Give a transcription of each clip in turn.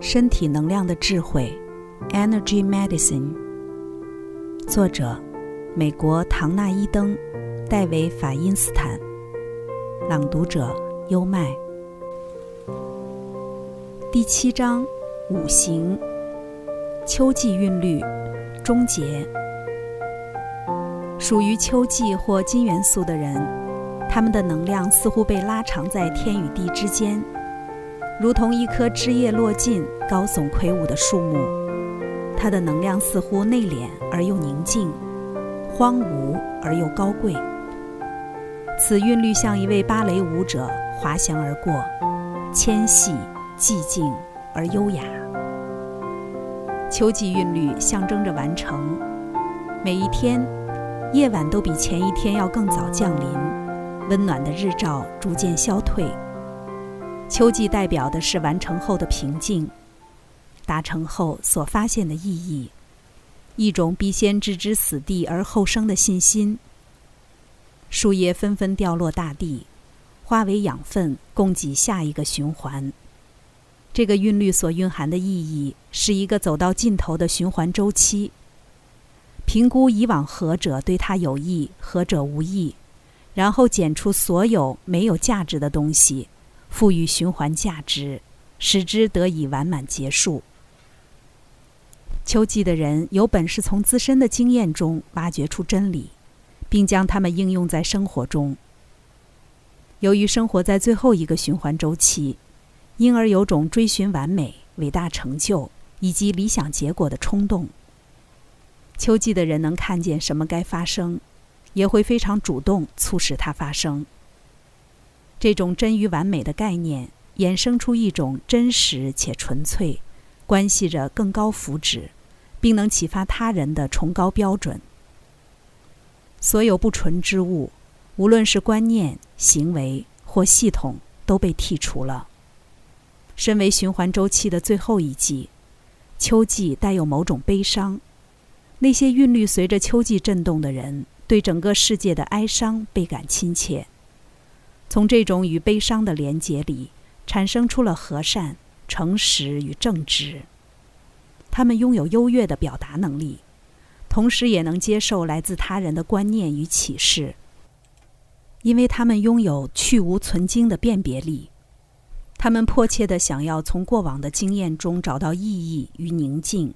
身体能量的智慧，Energy Medicine。作者：美国唐纳伊登、戴维法因斯坦。朗读者：优麦。第七章：五行。秋季韵律终结。属于秋季或金元素的人，他们的能量似乎被拉长在天与地之间。如同一棵枝叶落尽、高耸魁梧的树木，它的能量似乎内敛而又宁静，荒芜而又高贵。此韵律像一位芭蕾舞者滑翔而过，纤细、寂静而优雅。秋季韵律象征着完成，每一天，夜晚都比前一天要更早降临，温暖的日照逐渐消退。秋季代表的是完成后的平静，达成后所发现的意义，一种必先置之死地而后生的信心。树叶纷纷掉落大地，化为养分，供给下一个循环。这个韵律所蕴含的意义，是一个走到尽头的循环周期。评估以往何者对它有益，何者无益，然后检出所有没有价值的东西。赋予循环价值，使之得以完满结束。秋季的人有本事从自身的经验中挖掘出真理，并将它们应用在生活中。由于生活在最后一个循环周期，因而有种追寻完美、伟大成就以及理想结果的冲动。秋季的人能看见什么该发生，也会非常主动促使它发生。这种真与完美的概念，衍生出一种真实且纯粹，关系着更高福祉，并能启发他人的崇高标准。所有不纯之物，无论是观念、行为或系统，都被剔除了。身为循环周期的最后一季，秋季带有某种悲伤。那些韵律随着秋季震动的人，对整个世界的哀伤倍感亲切。从这种与悲伤的连结里，产生出了和善、诚实与正直。他们拥有优越的表达能力，同时也能接受来自他人的观念与启示，因为他们拥有去无存精的辨别力。他们迫切地想要从过往的经验中找到意义与宁静，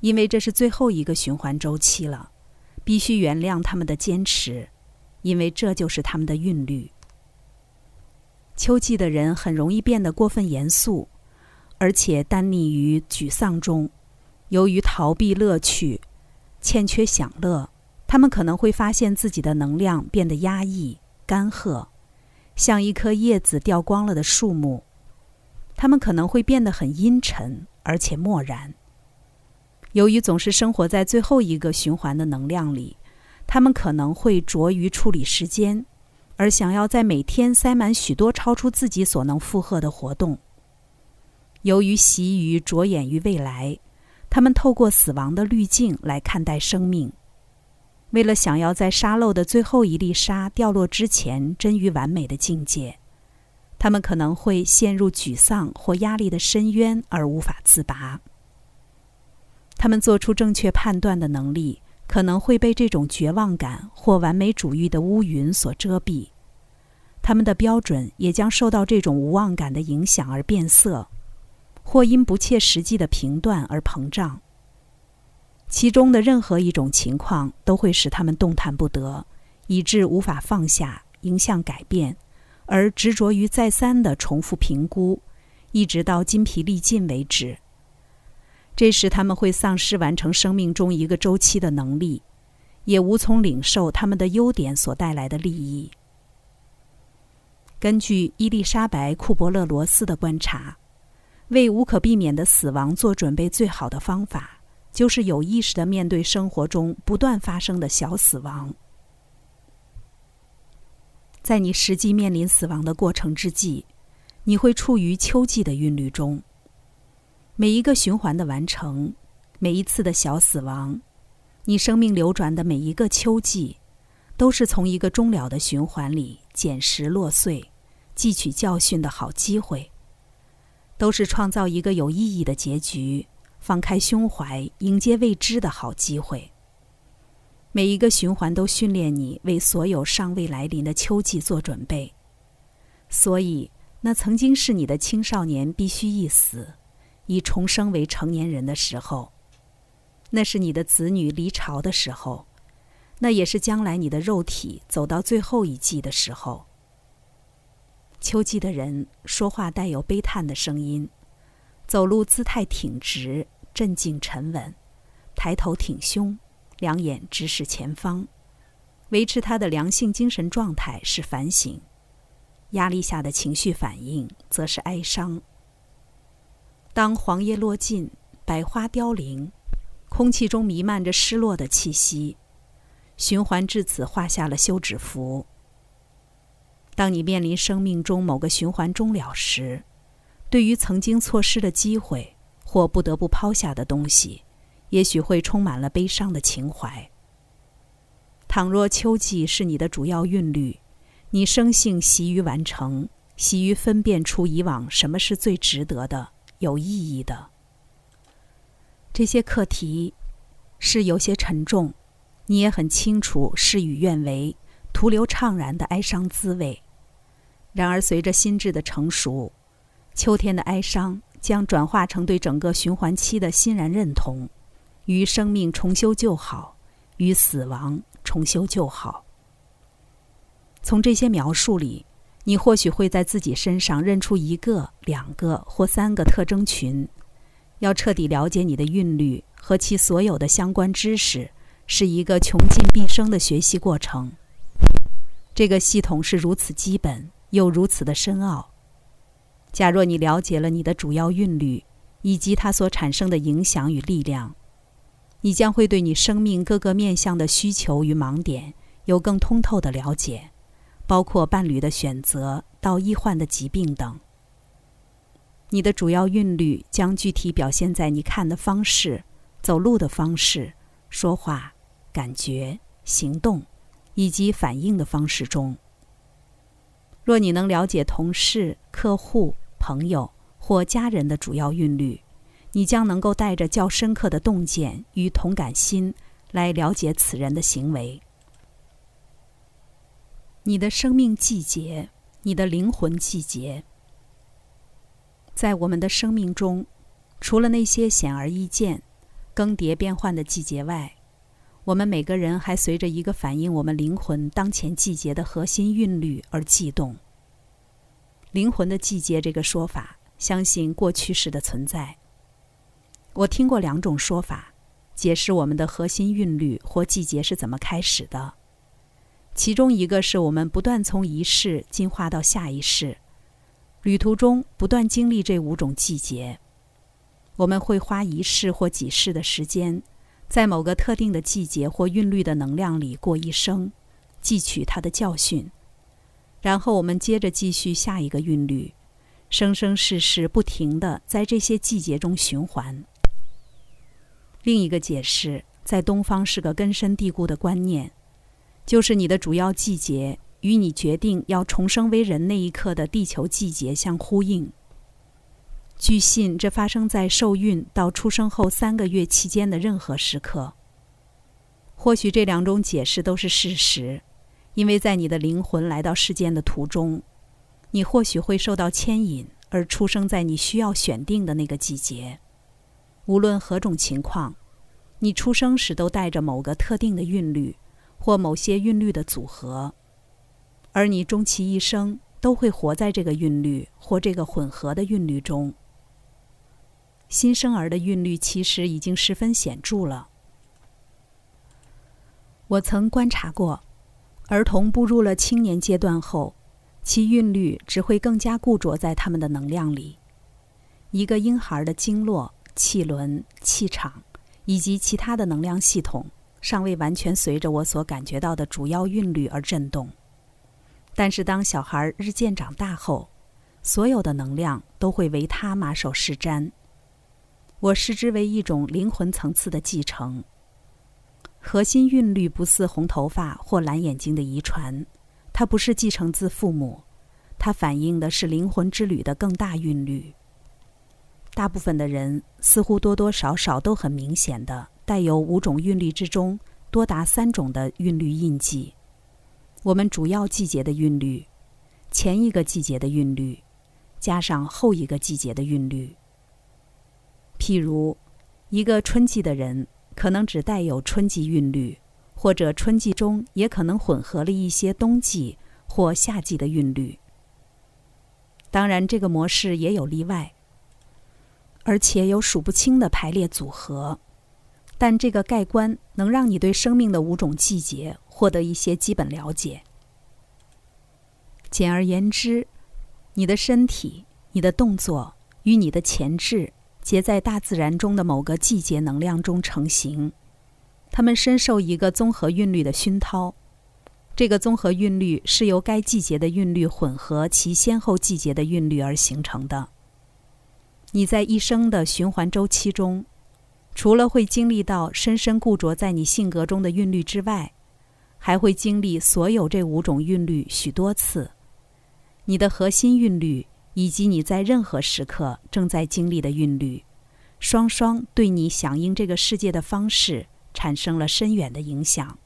因为这是最后一个循环周期了。必须原谅他们的坚持，因为这就是他们的韵律。秋季的人很容易变得过分严肃，而且单溺于沮丧中。由于逃避乐趣，欠缺享乐，他们可能会发现自己的能量变得压抑、干涸，像一棵叶子掉光了的树木。他们可能会变得很阴沉，而且漠然。由于总是生活在最后一个循环的能量里，他们可能会着于处理时间。而想要在每天塞满许多超出自己所能负荷的活动。由于习于着眼于未来，他们透过死亡的滤镜来看待生命。为了想要在沙漏的最后一粒沙掉落之前臻于完美的境界，他们可能会陷入沮丧或压力的深渊而无法自拔。他们做出正确判断的能力。可能会被这种绝望感或完美主义的乌云所遮蔽，他们的标准也将受到这种无望感的影响而变色，或因不切实际的评断而膨胀。其中的任何一种情况都会使他们动弹不得，以致无法放下，影响改变，而执着于再三的重复评估，一直到筋疲力尽为止。这时，他们会丧失完成生命中一个周期的能力，也无从领受他们的优点所带来的利益。根据伊丽莎白·库伯勒罗斯的观察，为无可避免的死亡做准备最好的方法，就是有意识的面对生活中不断发生的小死亡。在你实际面临死亡的过程之际，你会处于秋季的韵律中。每一个循环的完成，每一次的小死亡，你生命流转的每一个秋季，都是从一个终了的循环里捡拾落碎、汲取教训的好机会。都是创造一个有意义的结局，放开胸怀，迎接未知的好机会。每一个循环都训练你为所有尚未来临的秋季做准备。所以，那曾经是你的青少年必须一死，以重生为成年人的时候；那是你的子女离巢的时候；那也是将来你的肉体走到最后一季的时候。秋季的人说话带有悲叹的声音，走路姿态挺直、镇静沉稳，抬头挺胸，两眼直视前方。维持他的良性精神状态是反省，压力下的情绪反应则是哀伤。当黄叶落尽，百花凋零，空气中弥漫着失落的气息，循环至此画下了休止符。当你面临生命中某个循环终了时，对于曾经错失的机会或不得不抛下的东西，也许会充满了悲伤的情怀。倘若秋季是你的主要韵律，你生性习于完成，习于分辨出以往什么是最值得的、有意义的。这些课题是有些沉重，你也很清楚事与愿违。徒留怅然的哀伤滋味。然而，随着心智的成熟，秋天的哀伤将转化成对整个循环期的欣然认同，与生命重修旧好，与死亡重修旧好。从这些描述里，你或许会在自己身上认出一个、两个或三个特征群。要彻底了解你的韵律和其所有的相关知识，是一个穷尽毕生的学习过程。这个系统是如此基本，又如此的深奥。假若你了解了你的主要韵律以及它所产生的影响与力量，你将会对你生命各个面向的需求与盲点有更通透的了解，包括伴侣的选择到易患的疾病等。你的主要韵律将具体表现在你看的方式、走路的方式、说话、感觉、行动。以及反应的方式中，若你能了解同事、客户、朋友或家人的主要韵律，你将能够带着较深刻的洞见与同感心来了解此人的行为。你的生命季节，你的灵魂季节，在我们的生命中，除了那些显而易见、更迭变换的季节外，我们每个人还随着一个反映我们灵魂当前季节的核心韵律而悸动。灵魂的季节这个说法，相信过去式的存在。我听过两种说法，解释我们的核心韵律或季节是怎么开始的。其中一个是我们不断从一世进化到下一世，旅途中不断经历这五种季节。我们会花一世或几世的时间。在某个特定的季节或韵律的能量里过一生，汲取它的教训，然后我们接着继续下一个韵律，生生世世不停地在这些季节中循环。另一个解释在东方是个根深蒂固的观念，就是你的主要季节与你决定要重生为人那一刻的地球季节相呼应。据信，这发生在受孕到出生后三个月期间的任何时刻。或许这两种解释都是事实，因为在你的灵魂来到世间的途中，你或许会受到牵引而出生在你需要选定的那个季节。无论何种情况，你出生时都带着某个特定的韵律，或某些韵律的组合，而你终其一生都会活在这个韵律或这个混合的韵律中。新生儿的韵律其实已经十分显著了。我曾观察过，儿童步入了青年阶段后，其韵律只会更加固着在他们的能量里。一个婴孩的经络、气轮、气场以及其他的能量系统，尚未完全随着我所感觉到的主要韵律而震动。但是，当小孩日渐长大后，所有的能量都会为他马首是瞻。我视之为一种灵魂层次的继承。核心韵律不似红头发或蓝眼睛的遗传，它不是继承自父母，它反映的是灵魂之旅的更大韵律。大部分的人似乎多多少少都很明显的带有五种韵律之中多达三种的韵律印记。我们主要季节的韵律，前一个季节的韵律，加上后一个季节的韵律。譬如，一个春季的人可能只带有春季韵律，或者春季中也可能混合了一些冬季或夏季的韵律。当然，这个模式也有例外。而且有数不清的排列组合，但这个概观能让你对生命的五种季节获得一些基本了解。简而言之，你的身体、你的动作与你的前置，皆在大自然中的某个季节能量中成型，它们深受一个综合韵律的熏陶。这个综合韵律是由该季节的韵律混合其先后季节的韵律而形成的。你在一生的循环周期中，除了会经历到深深固着在你性格中的韵律之外，还会经历所有这五种韵律许多次。你的核心韵律以及你在任何时刻正在经历的韵律，双双对你响应这个世界的方式产生了深远的影响。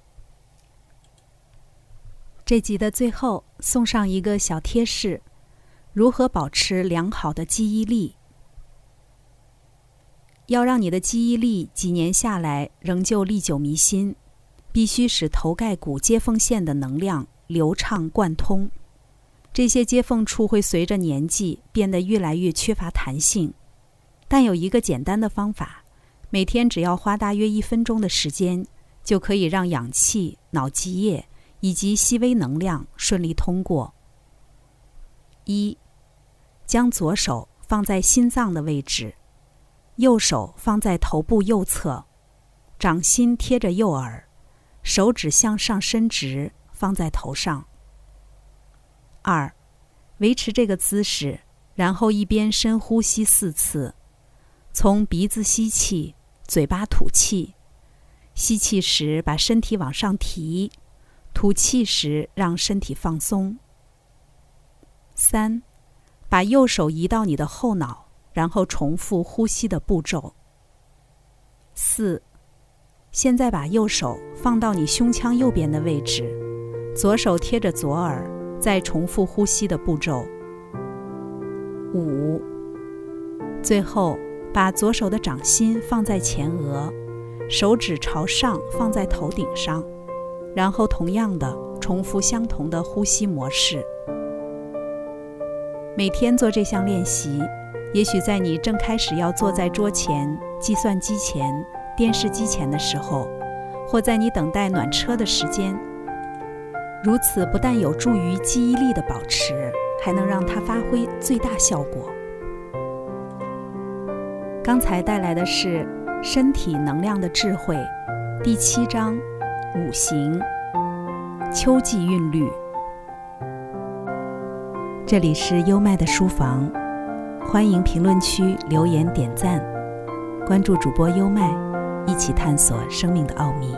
这集的最后送上一个小贴士：如何保持良好的记忆力？要让你的记忆力几年下来仍旧历久弥新，必须使头盖骨接缝线的能量流畅贯通。这些接缝处会随着年纪变得越来越缺乏弹性，但有一个简单的方法：每天只要花大约一分钟的时间，就可以让氧气、脑积液以及细微能量顺利通过。一，将左手放在心脏的位置。右手放在头部右侧，掌心贴着右耳，手指向上伸直，放在头上。二，维持这个姿势，然后一边深呼吸四次，从鼻子吸气，嘴巴吐气。吸气时把身体往上提，吐气时让身体放松。三，把右手移到你的后脑。然后重复呼吸的步骤。四，现在把右手放到你胸腔右边的位置，左手贴着左耳，再重复呼吸的步骤。五，最后把左手的掌心放在前额，手指朝上放在头顶上，然后同样的重复相同的呼吸模式。每天做这项练习。也许在你正开始要坐在桌前、计算机前、电视机前的时候，或在你等待暖车的时间，如此不但有助于记忆力的保持，还能让它发挥最大效果。刚才带来的是《身体能量的智慧》第七章“五行秋季韵律”。这里是优麦的书房。欢迎评论区留言点赞，关注主播优麦，一起探索生命的奥秘。